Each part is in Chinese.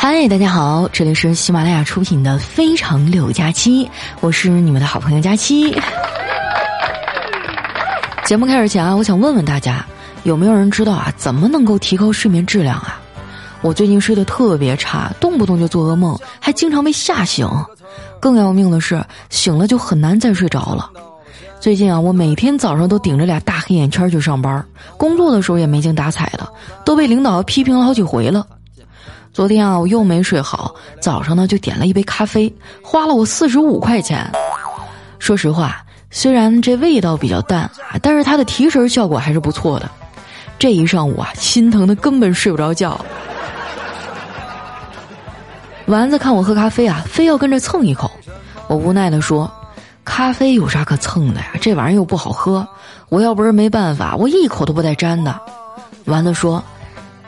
嗨，大家好，这里是喜马拉雅出品的《非常六加七》，我是你们的好朋友佳期。节目开始前啊，我想问问大家，有没有人知道啊，怎么能够提高睡眠质量啊？我最近睡得特别差，动不动就做噩梦，还经常被吓醒。更要命的是，醒了就很难再睡着了。最近啊，我每天早上都顶着俩大黑眼圈去上班，工作的时候也没精打采的，都被领导批评了好几回了。昨天啊，我又没睡好，早上呢就点了一杯咖啡，花了我四十五块钱。说实话，虽然这味道比较淡啊，但是它的提神效果还是不错的。这一上午啊，心疼的根本睡不着觉。丸子看我喝咖啡啊，非要跟着蹭一口，我无奈的说：“咖啡有啥可蹭的呀？这玩意儿又不好喝，我要不是没办法，我一口都不带沾的。”丸子说。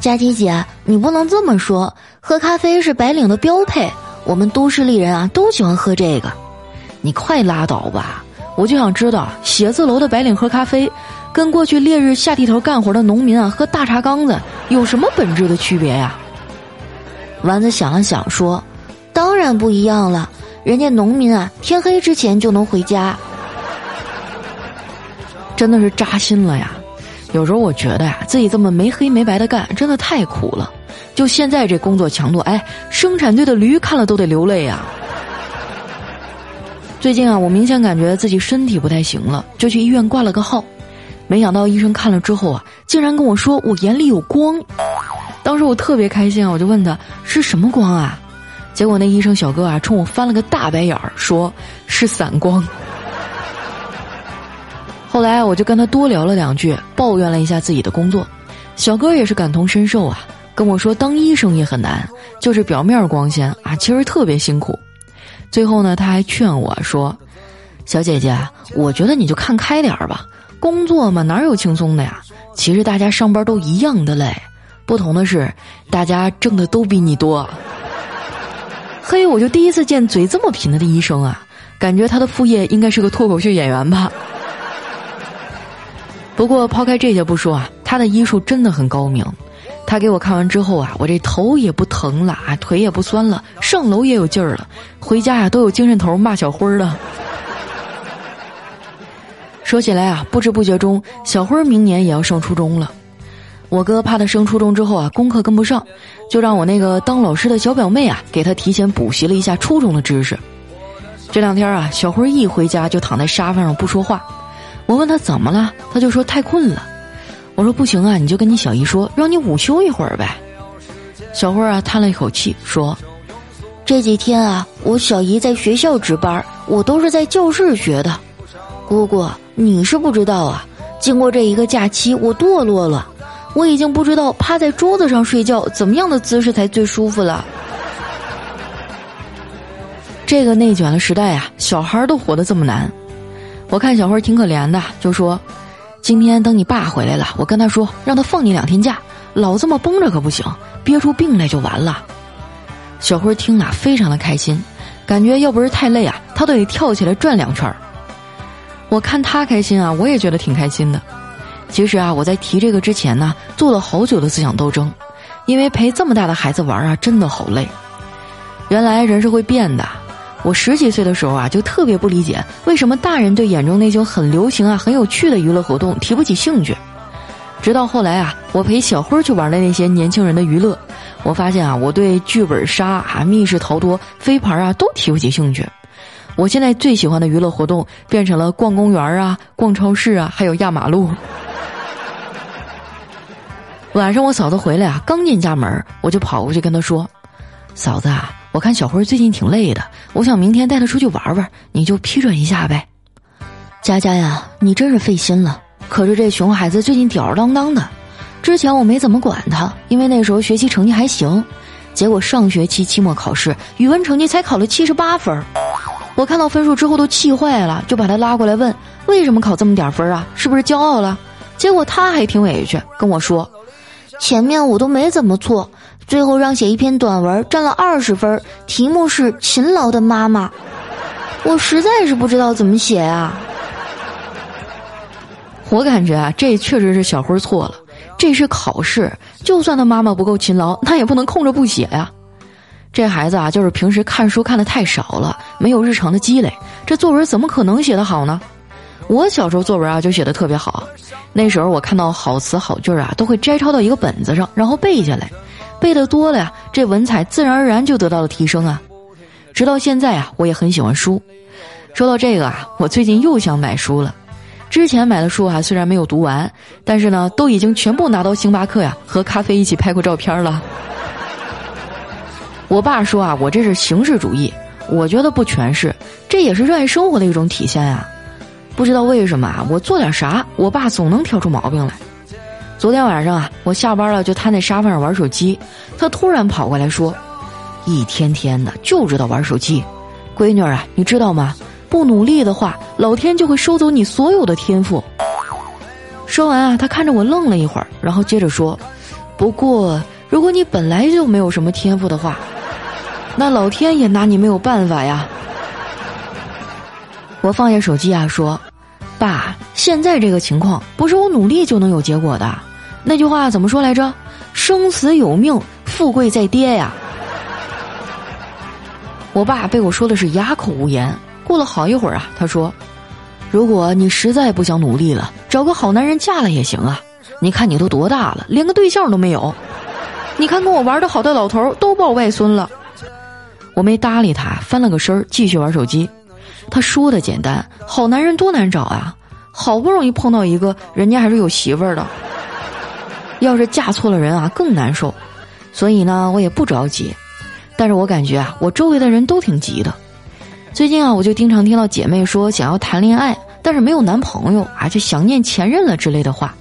佳琪姐，你不能这么说。喝咖啡是白领的标配，我们都市丽人啊都喜欢喝这个。你快拉倒吧！我就想知道，写字楼的白领喝咖啡，跟过去烈日下地头干活的农民啊喝大茶缸子有什么本质的区别呀？丸子想了想说：“当然不一样了，人家农民啊天黑之前就能回家。”真的是扎心了呀！有时候我觉得呀，自己这么没黑没白的干，真的太苦了。就现在这工作强度，哎，生产队的驴看了都得流泪呀。最近啊，我明显感觉自己身体不太行了，就去医院挂了个号。没想到医生看了之后啊，竟然跟我说我眼里有光。当时我特别开心啊，我就问他是什么光啊？结果那医生小哥啊，冲我翻了个大白眼儿，说是散光。后来我就跟他多聊了两句，抱怨了一下自己的工作，小哥也是感同身受啊，跟我说当医生也很难，就是表面光鲜啊，其实特别辛苦。最后呢，他还劝我说：“小姐姐，我觉得你就看开点儿吧，工作嘛哪有轻松的呀？其实大家上班都一样的累，不同的是大家挣的都比你多。”嘿，我就第一次见嘴这么贫的医生啊，感觉他的副业应该是个脱口秀演员吧。不过抛开这些不说啊，他的医术真的很高明。他给我看完之后啊，我这头也不疼了啊，腿也不酸了，上楼也有劲儿了，回家呀都有精神头骂小辉了。说起来啊，不知不觉中，小辉明年也要上初中了。我哥怕他升初中之后啊，功课跟不上，就让我那个当老师的小表妹啊，给他提前补习了一下初中的知识。这两天啊，小辉一回家就躺在沙发上不说话。我问他怎么了，他就说太困了。我说不行啊，你就跟你小姨说，让你午休一会儿呗。小慧啊叹了一口气说：“这几天啊，我小姨在学校值班，我都是在教室学的。姑姑，你是不知道啊，经过这一个假期，我堕落了，我已经不知道趴在桌子上睡觉怎么样的姿势才最舒服了。这个内卷的时代啊，小孩都活得这么难。”我看小辉挺可怜的，就说：“今天等你爸回来了，我跟他说，让他放你两天假，老这么绷着可不行，憋出病来就完了。”小辉听了非常的开心，感觉要不是太累啊，他都得跳起来转两圈我看他开心啊，我也觉得挺开心的。其实啊，我在提这个之前呢，做了好久的思想斗争，因为陪这么大的孩子玩啊，真的好累。原来人是会变的。我十几岁的时候啊，就特别不理解为什么大人对眼中那种很流行啊、很有趣的娱乐活动提不起兴趣。直到后来啊，我陪小辉去玩的那些年轻人的娱乐，我发现啊，我对剧本杀啊、密室逃脱、飞盘啊都提不起兴趣。我现在最喜欢的娱乐活动变成了逛公园啊、逛超市啊，还有压马路。晚上我嫂子回来啊，刚进家门，我就跑过去跟她说：“嫂子啊。”我看小辉最近挺累的，我想明天带他出去玩玩，你就批准一下呗。佳佳呀，你真是费心了。可是这熊孩子最近吊儿郎当的，之前我没怎么管他，因为那时候学习成绩还行。结果上学期期末考试语文成绩才考了七十八分，我看到分数之后都气坏了，就把他拉过来问为什么考这么点分啊？是不是骄傲了？结果他还挺委屈，跟我说，前面我都没怎么错。最后让写一篇短文，占了二十分，题目是“勤劳的妈妈”。我实在是不知道怎么写啊！我感觉啊，这确实是小辉错了。这是考试，就算他妈妈不够勤劳，那也不能空着不写呀。这孩子啊，就是平时看书看的太少了，没有日常的积累，这作文怎么可能写得好呢？我小时候作文啊就写的特别好，那时候我看到好词好句啊，都会摘抄到一个本子上，然后背下来，背的多了呀，这文采自然而然就得到了提升啊。直到现在啊，我也很喜欢书。说到这个啊，我最近又想买书了。之前买的书啊，虽然没有读完，但是呢，都已经全部拿到星巴克呀，和咖啡一起拍过照片了。我爸说啊，我这是形式主义，我觉得不全是，这也是热爱生活的一种体现呀。不知道为什么啊，我做点啥，我爸总能挑出毛病来。昨天晚上啊，我下班了就瘫在沙发上玩手机，他突然跑过来说：“一天天的就知道玩手机，闺女啊，你知道吗？不努力的话，老天就会收走你所有的天赋。”说完啊，他看着我愣了一会儿，然后接着说：“不过，如果你本来就没有什么天赋的话。”那老天也拿你没有办法呀！我放下手机啊，说：“爸，现在这个情况不是我努力就能有结果的。那句话怎么说来着？生死有命，富贵在爹呀！”我爸被我说的是哑口无言。过了好一会儿啊，他说：“如果你实在不想努力了，找个好男人嫁了也行啊。你看你都多大了，连个对象都没有。你看跟我玩的好的老头都抱外孙了。”我没搭理他，翻了个身继续玩手机。他说的简单，好男人多难找啊！好不容易碰到一个，人家还是有媳妇儿的。要是嫁错了人啊，更难受。所以呢，我也不着急。但是我感觉啊，我周围的人都挺急的。最近啊，我就经常听到姐妹说想要谈恋爱，但是没有男朋友啊，就想念前任了之类的话。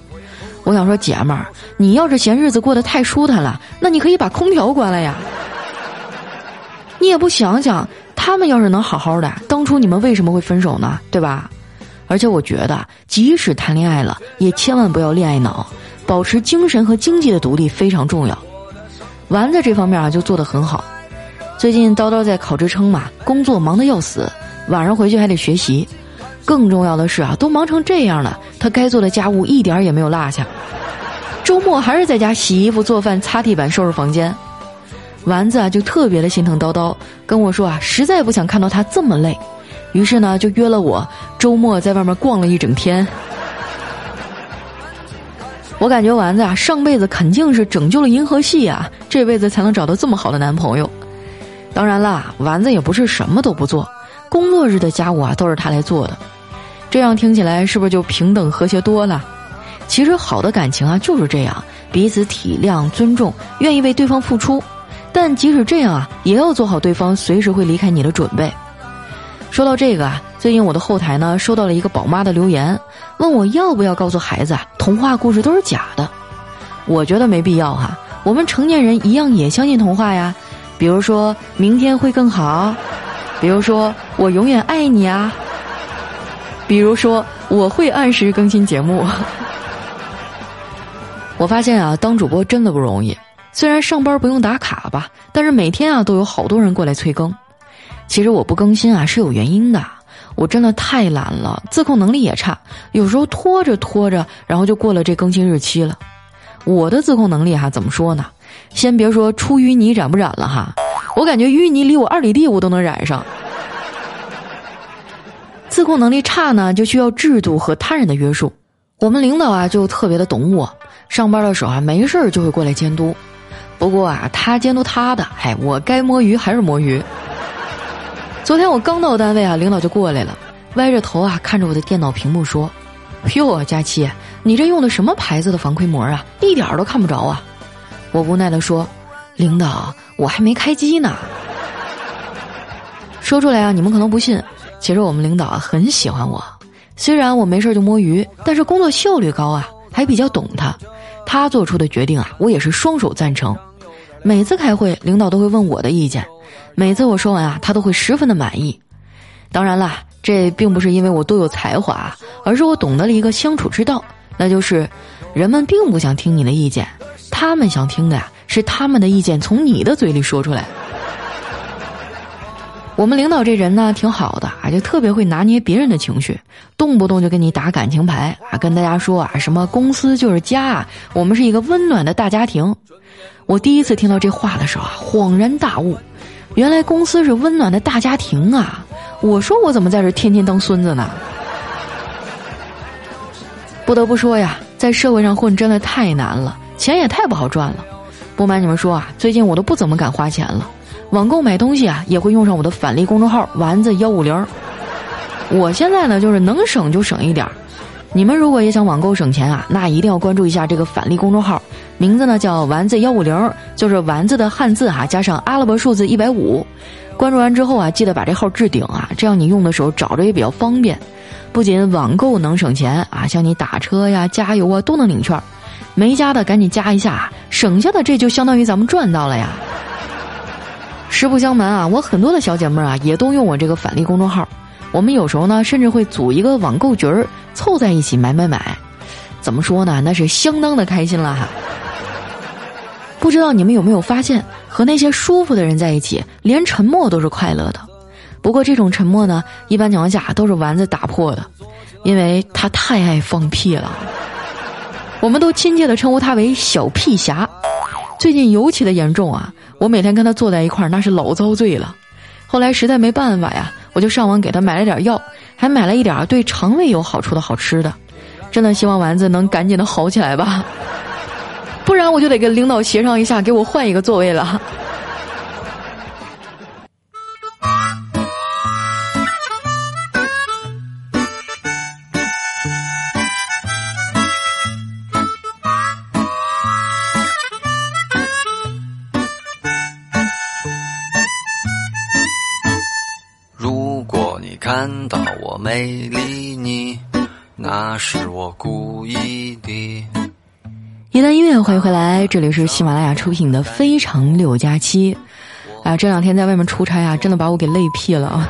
我想说，姐们儿，你要是嫌日子过得太舒坦了，那你可以把空调关了呀。你也不想想，他们要是能好好的，当初你们为什么会分手呢？对吧？而且我觉得，即使谈恋爱了，也千万不要恋爱脑，保持精神和经济的独立非常重要。丸子这方面啊就做得很好。最近叨叨在考职称嘛，工作忙得要死，晚上回去还得学习。更重要的是啊，都忙成这样了，他该做的家务一点也没有落下。周末还是在家洗衣服、做饭、擦地板、收拾房间。丸子啊，就特别的心疼叨叨，跟我说啊，实在不想看到他这么累，于是呢，就约了我周末在外面逛了一整天。我感觉丸子啊，上辈子肯定是拯救了银河系啊，这辈子才能找到这么好的男朋友。当然啦，丸子也不是什么都不做，工作日的家务啊都是他来做的。这样听起来是不是就平等和谐多了？其实好的感情啊就是这样，彼此体谅、尊重，愿意为对方付出。但即使这样啊，也要做好对方随时会离开你的准备。说到这个啊，最近我的后台呢收到了一个宝妈的留言，问我要不要告诉孩子啊，童话故事都是假的。我觉得没必要哈，我们成年人一样也相信童话呀。比如说明天会更好，比如说我永远爱你啊，比如说我会按时更新节目。我发现啊，当主播真的不容易。虽然上班不用打卡吧，但是每天啊都有好多人过来催更。其实我不更新啊是有原因的，我真的太懒了，自控能力也差，有时候拖着拖着，然后就过了这更新日期了。我的自控能力哈怎么说呢？先别说出淤泥染不染了哈，我感觉淤泥离我二里地我都能染上。自控能力差呢，就需要制度和他人的约束。我们领导啊就特别的懂我，上班的时候啊没事儿就会过来监督。不过啊，他监督他的，哎，我该摸鱼还是摸鱼。昨天我刚到单位啊，领导就过来了，歪着头啊看着我的电脑屏幕说：“哟，佳期，你这用的什么牌子的防窥膜啊？一点都看不着啊！”我无奈的说：“领导，我还没开机呢。”说出来啊，你们可能不信，其实我们领导啊很喜欢我，虽然我没事就摸鱼，但是工作效率高啊，还比较懂他，他做出的决定啊，我也是双手赞成。每次开会，领导都会问我的意见，每次我说完啊，他都会十分的满意。当然啦，这并不是因为我多有才华，而是我懂得了一个相处之道，那就是人们并不想听你的意见，他们想听的呀是他们的意见从你的嘴里说出来。我们领导这人呢挺好的啊，就特别会拿捏别人的情绪，动不动就跟你打感情牌啊，跟大家说啊什么公司就是家，我们是一个温暖的大家庭。我第一次听到这话的时候啊，恍然大悟，原来公司是温暖的大家庭啊！我说我怎么在这天天当孙子呢？不得不说呀，在社会上混真的太难了，钱也太不好赚了。不瞒你们说啊，最近我都不怎么敢花钱了，网购买东西啊也会用上我的返利公众号“丸子幺五零”。我现在呢就是能省就省一点儿。你们如果也想网购省钱啊，那一定要关注一下这个返利公众号，名字呢叫“丸子幺五零”，就是丸子的汉字哈加上阿拉伯数字一百五。关注完之后啊，记得把这号置顶啊，这样你用的时候找着也比较方便。不仅网购能省钱啊，像你打车呀、加油啊都能领券。没加的赶紧加一下，省下的这就相当于咱们赚到了呀。实不相瞒啊，我很多的小姐妹啊也都用我这个返利公众号。我们有时候呢，甚至会组一个网购局儿，凑在一起买买买。怎么说呢？那是相当的开心了哈。不知道你们有没有发现？和那些舒服的人在一起，连沉默都是快乐的。不过这种沉默呢，一般情况下都是丸子打破的，因为他太爱放屁了。我们都亲切的称呼他为“小屁侠”。最近尤其的严重啊！我每天跟他坐在一块儿，那是老遭罪了。后来实在没办法呀，我就上网给他买了点药，还买了一点对肠胃有好处的好吃的。真的希望丸子能赶紧的好起来吧。不然我就得跟领导协商一下，给我换一个座位了。欢迎回来，这里是喜马拉雅出品的《非常六加七》。啊，这两天在外面出差啊，真的把我给累屁了！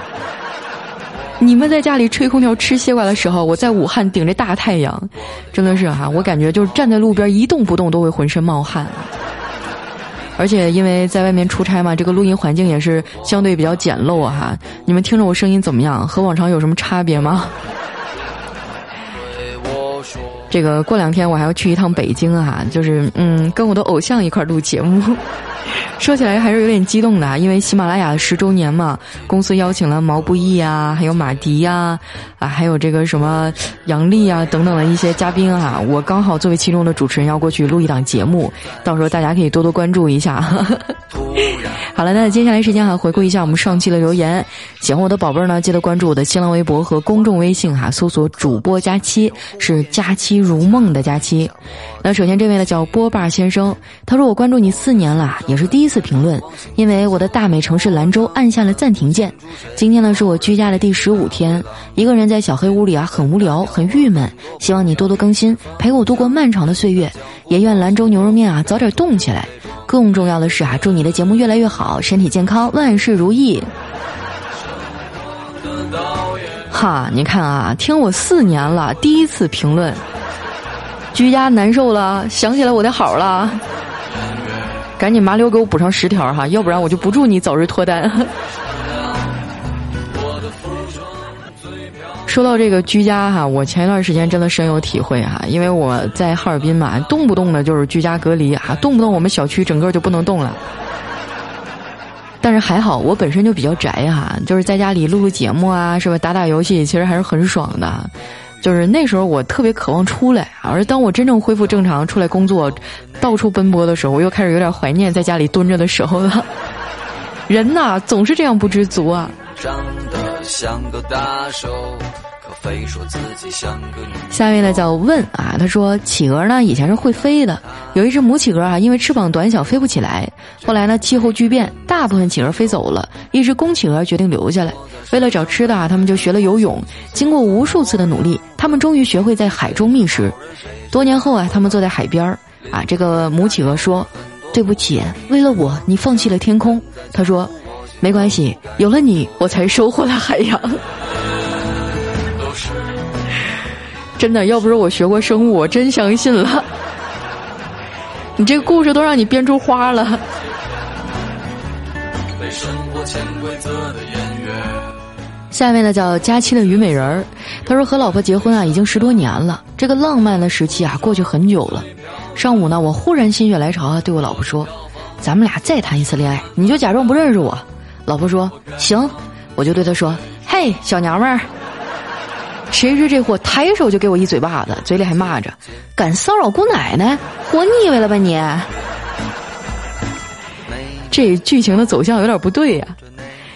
你们在家里吹空调吃西瓜的时候，我在武汉顶着大太阳，真的是哈，我感觉就是站在路边一动不动都会浑身冒汗。而且因为在外面出差嘛，这个录音环境也是相对比较简陋哈。你们听着我声音怎么样？和往常有什么差别吗？这个过两天我还要去一趟北京啊，就是嗯，跟我的偶像一块录节目。说起来还是有点激动的，因为喜马拉雅十周年嘛，公司邀请了毛不易啊，还有马迪呀，啊，还有这个什么杨笠啊等等的一些嘉宾啊，我刚好作为其中的主持人要过去录一档节目，到时候大家可以多多关注一下。好了，那接下来时间哈，回顾一下我们上期的留言。喜欢我的宝贝儿呢，记得关注我的新浪微博和公众微信哈，搜索主播佳期，是佳期如梦的假期。那首先这位呢叫波霸先生，他说我关注你四年了，也是第一次评论，因为我的大美城市兰州按下了暂停键。今天呢是我居家的第十五天，一个人在小黑屋里啊，很无聊，很郁闷。希望你多多更新，陪我度过漫长的岁月，也愿兰州牛肉面啊早点动起来。更重要的是啊，祝你的节目越来越好，身体健康，万事如意。哈，你看啊，听我四年了，第一次评论。居家难受了，想起来我的好了，赶紧麻溜给我补上十条哈，要不然我就不祝你早日脱单。说到这个居家哈，我前一段时间真的深有体会哈，因为我在哈尔滨嘛，动不动的就是居家隔离啊，动不动我们小区整个就不能动了。但是还好，我本身就比较宅哈，就是在家里录录节目啊，是吧？打打游戏，其实还是很爽的。就是那时候我特别渴望出来，而当我真正恢复正常出来工作，到处奔波的时候，我又开始有点怀念在家里蹲着的时候了。人呐，总是这样不知足啊。长得像个大手。非说自己像个女。下面呢叫问啊，他说企鹅呢以前是会飞的，有一只母企鹅啊，因为翅膀短小飞不起来，后来呢气候巨变，大部分企鹅飞走了，一只公企鹅决定留下来。为了找吃的啊，他们就学了游泳。经过无数次的努力，他们终于学会在海中觅食。多年后啊，他们坐在海边儿啊，这个母企鹅说：“对不起，为了我，你放弃了天空。”他说：“没关系，有了你，我才收获了海洋。”真的，要不是我学过生物，我真相信了。你这个故事都让你编出花了。下面呢叫佳期的虞美人儿，他说和老婆结婚啊已经十多年了，这个浪漫的时期啊过去很久了。上午呢，我忽然心血来潮啊对我老婆说：“咱们俩再谈一次恋爱，你就假装不认识我。”老婆说：“行。”我就对他说：“嘿，小娘们儿。”谁知这货抬手就给我一嘴巴子，嘴里还骂着：“敢骚扰姑奶奶，活腻歪了吧你！”这剧情的走向有点不对呀。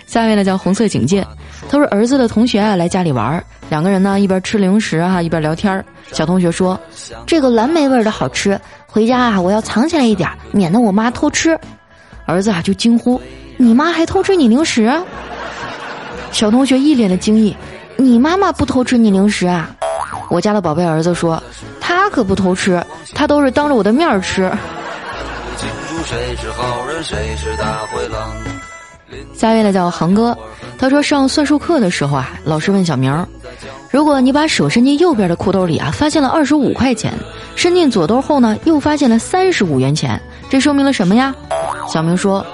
下面呢叫红色警戒，他说儿子的同学啊来家里玩，两个人呢一边吃零食啊一边聊天小同学说：“这个蓝莓味的好吃，回家啊我要藏起来一点，免得我妈偷吃。”儿子啊就惊呼：“你妈还偷吃你零食？”小同学一脸的惊异。你妈妈不偷吃你零食啊？我家的宝贝儿子说，他可不偷吃，他都是当着我的面吃。下一位呢叫航哥，他说上算术课的时候啊，老师问小明，如果你把手伸进右边的裤兜里啊，发现了二十五块钱，伸进左兜后呢，又发现了三十五元钱，这说明了什么呀？小明说，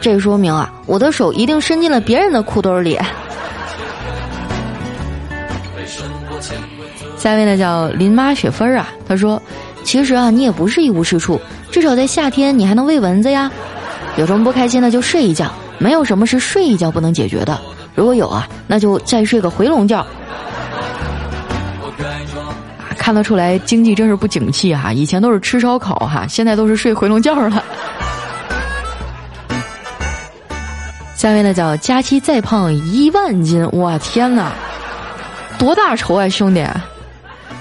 这说明啊，我的手一定伸进了别人的裤兜里。下一位呢叫林妈雪芬儿啊，她说：“其实啊，你也不是一无是处，至少在夏天你还能喂蚊子呀。有什么不开心的就睡一觉，没有什么是睡一觉不能解决的。如果有啊，那就再睡个回笼觉。”看得出来经济真是不景气哈，以前都是吃烧烤哈，现在都是睡回笼觉了。下一位呢叫佳期再胖一万斤，我天哪，多大仇啊兄弟！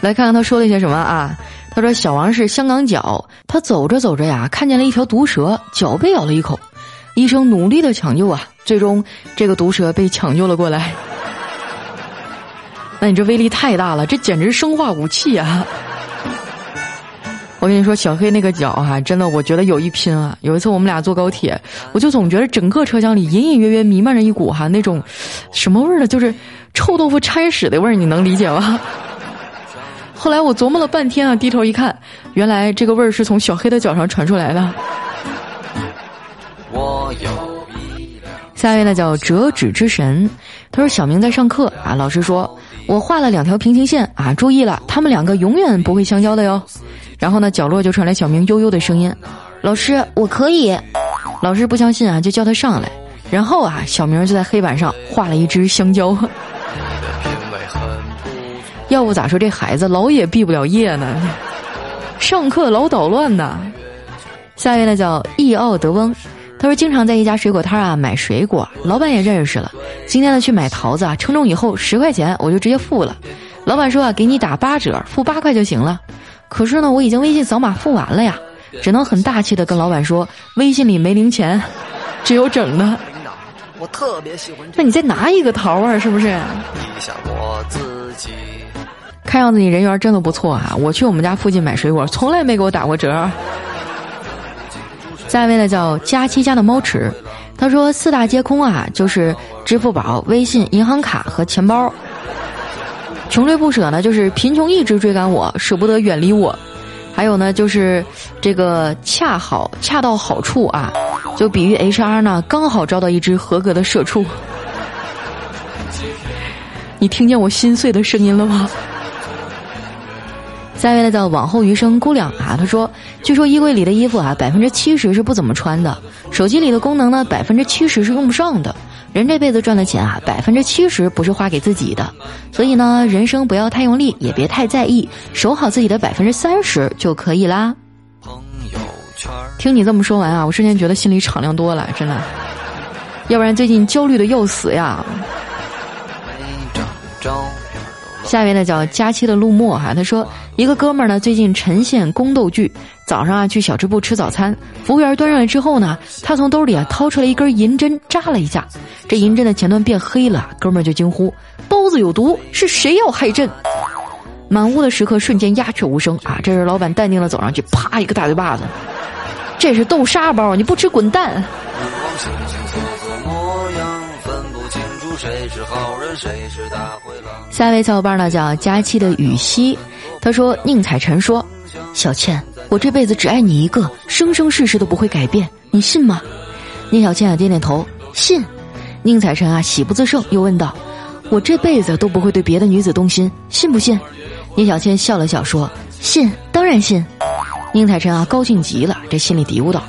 来看看他说了一些什么啊？他说：“小王是香港脚，他走着走着呀，看见了一条毒蛇，脚被咬了一口，医生努力的抢救啊，最终这个毒蛇被抢救了过来。那你这威力太大了，这简直生化武器啊！我跟你说，小黑那个脚哈，真的，我觉得有一拼啊。有一次我们俩坐高铁，我就总觉得整个车厢里隐隐约约弥漫着一股哈那种什么味儿呢？就是臭豆腐掺屎的味儿，你能理解吗？”后来我琢磨了半天啊，低头一看，原来这个味儿是从小黑的脚上传出来的。我有下一位呢叫折纸之神，他说小明在上课啊，老师说我画了两条平行线啊，注意了，他们两个永远不会相交的哟。然后呢，角落就传来小明悠悠的声音：“老师，我可以。”老师不相信啊，就叫他上来。然后啊，小明就在黑板上画了一只香蕉的品味很。要不咋说这孩子老也毕不了业呢？上课老捣乱呢。下一位呢叫易奥德翁，他说经常在一家水果摊啊买水果，老板也认识了。今天呢去买桃子啊，称重以后十块钱我就直接付了。老板说啊给你打八折，付八块就行了。可是呢我已经微信扫码付完了呀，只能很大气的跟老板说微信里没零钱，只有整的。我特别喜欢。那你再拿一个桃啊，是不是？一下我自己。看样子你人缘真的不错啊！我去我们家附近买水果，从来没给我打过折。下一位呢叫佳期家的猫池，他说四大皆空啊，就是支付宝、微信、银行卡和钱包。穷追不舍呢，就是贫穷一直追赶我，舍不得远离我。还有呢，就是这个恰好恰到好处啊，就比喻 HR 呢刚好招到一只合格的社畜。你听见我心碎的声音了吗？下一位呢叫往后余生姑娘啊，她说：“据说衣柜里的衣服啊，百分之七十是不怎么穿的；手机里的功能呢，百分之七十是用不上的。人这辈子赚的钱啊，百分之七十不是花给自己的。所以呢，人生不要太用力，也别太在意，守好自己的百分之三十就可以啦。”朋友圈，听你这么说完啊，我瞬间觉得心里敞亮多了，真的。要不然最近焦虑的要死呀。下一位呢叫佳期的陆墨哈，他说一个哥们儿呢最近呈现宫斗剧，早上啊去小吃部吃早餐，服务员端上来之后呢，他从兜里啊掏出来一根银针扎了一下，这银针的前端变黑了，哥们儿就惊呼：包子有毒，是谁要害朕？满屋的食客瞬间鸦雀无声啊！这时老板淡定的走上去，啪一个大嘴巴子，这是豆沙包，你不吃滚蛋！谁是好人，谁是大灰狼？下一位小伙伴呢叫佳期的雨熙，他说宁采臣说：“小倩，我这辈子只爱你一个，生生世世都不会改变，你信吗？”聂小倩啊点点头，信。宁采臣啊喜不自胜，又问道：“我这辈子都不会对别的女子动心，信不信？”聂小倩笑了笑说：“信，当然信。”宁采臣啊高兴极了，这心里嘀咕道：“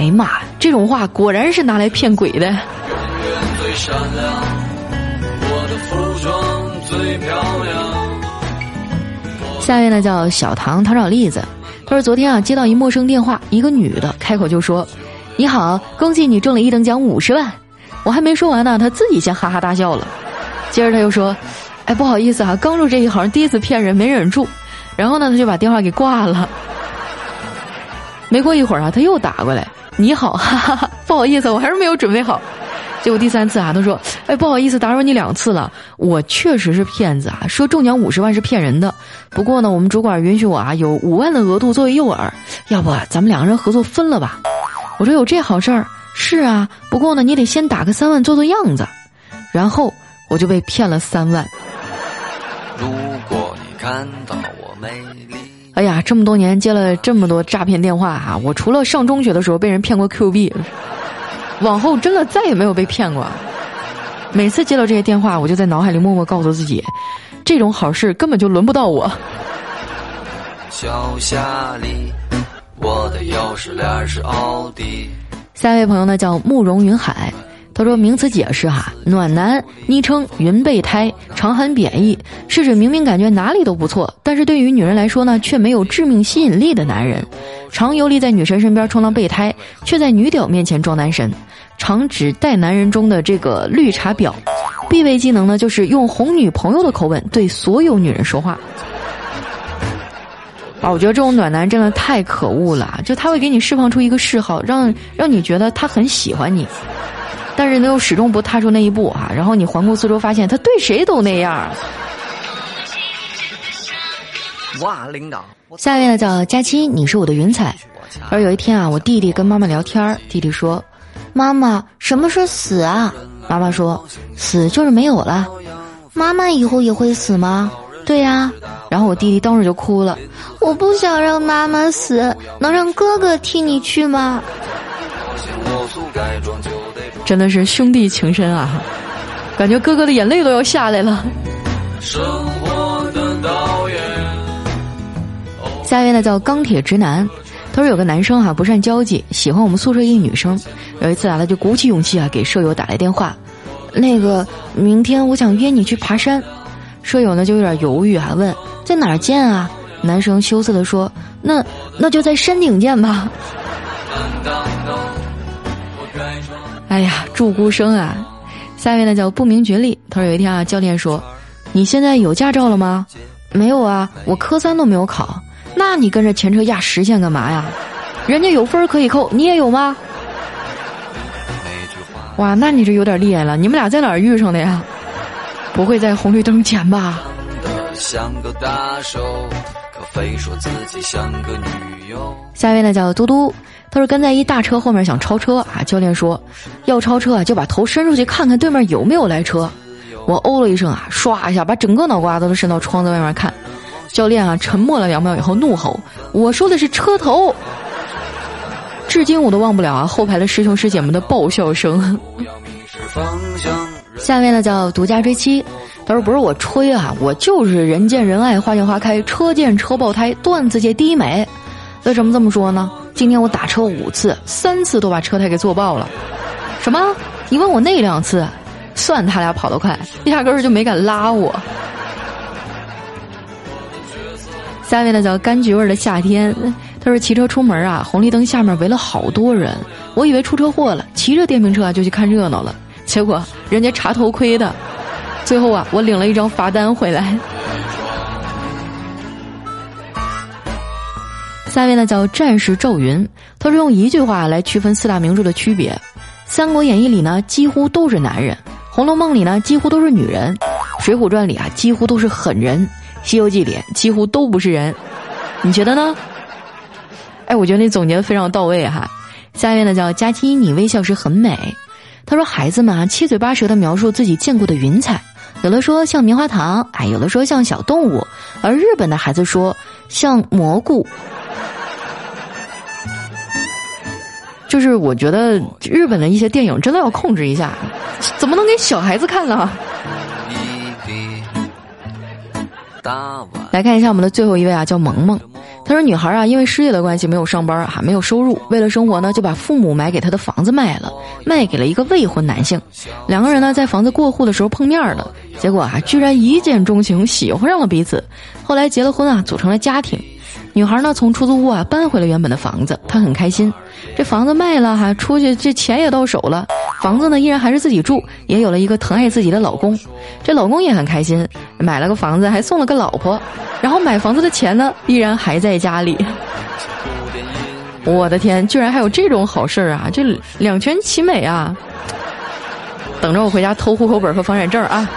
哎呀妈呀，这种话果然是拿来骗鬼的。最漂亮下一位呢叫小唐他找栗子，他说昨天啊接到一陌生电话，一个女的开口就说：“你好，恭喜你中了一等奖五十万。”我还没说完呢，他自己先哈哈大笑了。接着他又说：“哎，不好意思啊，刚入这一行，第一次骗人，没忍住。”然后呢，他就把电话给挂了。没过一会儿啊，他又打过来：“你好，哈哈哈，不好意思，我还是没有准备好。”结果第三次啊，他说：“哎，不好意思，打扰你两次了。我确实是骗子啊，说中奖五十万是骗人的。不过呢，我们主管允许我啊，有五万的额度作为诱饵。要不咱们两个人合作分了吧？”我说：“有这好事儿？是啊，不过呢，你得先打个三万做做样子。”然后我就被骗了三万。如果你看到我美丽，哎呀，这么多年接了这么多诈骗电话啊，我除了上中学的时候被人骗过 Q 币。往后真的再也没有被骗过。每次接到这些电话，我就在脑海里默默告诉自己，这种好事根本就轮不到我。小夏里，我的钥匙链是奥迪。下一位朋友呢叫慕容云海。他说：“名词解释哈，暖男，昵称云备胎，常含贬义，是指明明感觉哪里都不错，但是对于女人来说呢，却没有致命吸引力的男人，常游离在女神身边充当备胎，却在女屌面前装男神，常指带男人中的这个绿茶婊，必备技能呢就是用哄女朋友的口吻对所有女人说话。啊，我觉得这种暖男真的太可恶了，就他会给你释放出一个嗜好，让让你觉得他很喜欢你。”但是呢，又始终不踏出那一步啊！然后你环顾四周，发现他对谁都那样。哇，领导！下一位呢叫佳期，你是我的云彩。而有一天啊，我弟弟跟妈妈聊天弟弟说：“妈妈，什么是死啊？”妈妈说：“死就是没有了。”妈妈以后也会死吗？对呀。然后我弟弟当时就哭了：“我不想让妈妈死，能让哥哥替你去吗？”真的是兄弟情深啊，感觉哥哥的眼泪都要下来了。下一位呢叫钢铁直男，他说有个男生哈不善交际，喜欢我们宿舍一女生。有一次啊，他就鼓起勇气啊给舍友打来电话，那个明天我想约你去爬山。舍友呢就有点犹豫啊，问在哪儿见啊？男生羞涩的说，那那就在山顶见吧。哎呀，祝孤生啊！下一位呢叫不明觉厉。他说有一天啊，教练说：“你现在有驾照了吗？”“没有啊，我科三都没有考。”“那你跟着前车压实线干嘛呀？人家有分可以扣，你也有吗？”哇，那你这有点厉害了。你们俩在哪儿遇上的呀？不会在红绿灯前吧？下一位呢叫嘟嘟。他说跟在一大车后面想超车啊，教练说要超车啊，就把头伸出去看看对面有没有来车。我哦了一声啊，唰一下把整个脑瓜子都伸到窗子外面看。教练啊沉默了两秒以后怒吼：“我说的是车头。”至今我都忘不了啊后排的师兄师姐们的爆笑声。下面呢叫独家追妻，他说不是我吹啊，我就是人见人爱花见花开，车见车爆胎，段子界第一美。为什么这么说呢？今天我打车五次，三次都把车胎给坐爆了。什么？你问我那两次？算他俩跑得快，压根儿就没敢拉我。下面呢叫柑橘味的夏天，他说骑车出门啊，红绿灯下面围了好多人，我以为出车祸了，骑着电瓶车啊就去看热闹了，结果人家查头盔的，最后啊，我领了一张罚单回来。下面呢叫战士赵云，他是用一句话来区分四大名著的区别：《三国演义》里呢几乎都是男人，《红楼梦》里呢几乎都是女人，《水浒传》里啊几乎都是狠人，《西游记》里几乎都不是人。你觉得呢？哎，我觉得你总结的非常到位哈。下面呢叫佳期，你微笑时很美。他说孩子们啊七嘴八舌的描述自己见过的云彩，有的说像棉花糖，哎，有的说像小动物，而日本的孩子说像蘑菇。就是我觉得日本的一些电影真的要控制一下，怎么能给小孩子看呢？来看一下我们的最后一位啊，叫萌萌。她说女孩啊，因为失业的关系没有上班哈，没有收入，为了生活呢，就把父母买给她的房子卖了，卖给了一个未婚男性。两个人呢，在房子过户的时候碰面了，结果啊，居然一见钟情，喜欢上了彼此。后来结了婚啊，组成了家庭。女孩呢，从出租屋啊搬回了原本的房子，她很开心。这房子卖了哈，出去这钱也到手了，房子呢依然还是自己住，也有了一个疼爱自己的老公。这老公也很开心，买了个房子，还送了个老婆。然后买房子的钱呢，依然还在家里。我的天，居然还有这种好事儿啊！这两全其美啊！等着我回家偷户口本和房产证啊！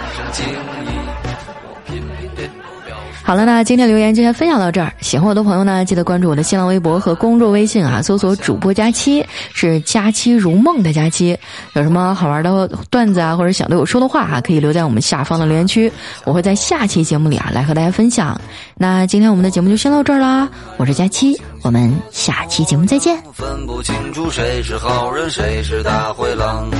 好了，那今天留言就先分享到这儿。喜欢我的朋友呢，记得关注我的新浪微博和公众微信啊，搜索“主播佳期”，是“佳期如梦”的佳期。有什么好玩的段子啊，或者想对我说的话啊，可以留在我们下方的留言区，我会在下期节目里啊来和大家分享。那今天我们的节目就先到这儿啦，我是佳期，我们下期节目再见。分不清楚谁是好人，谁是大灰狼。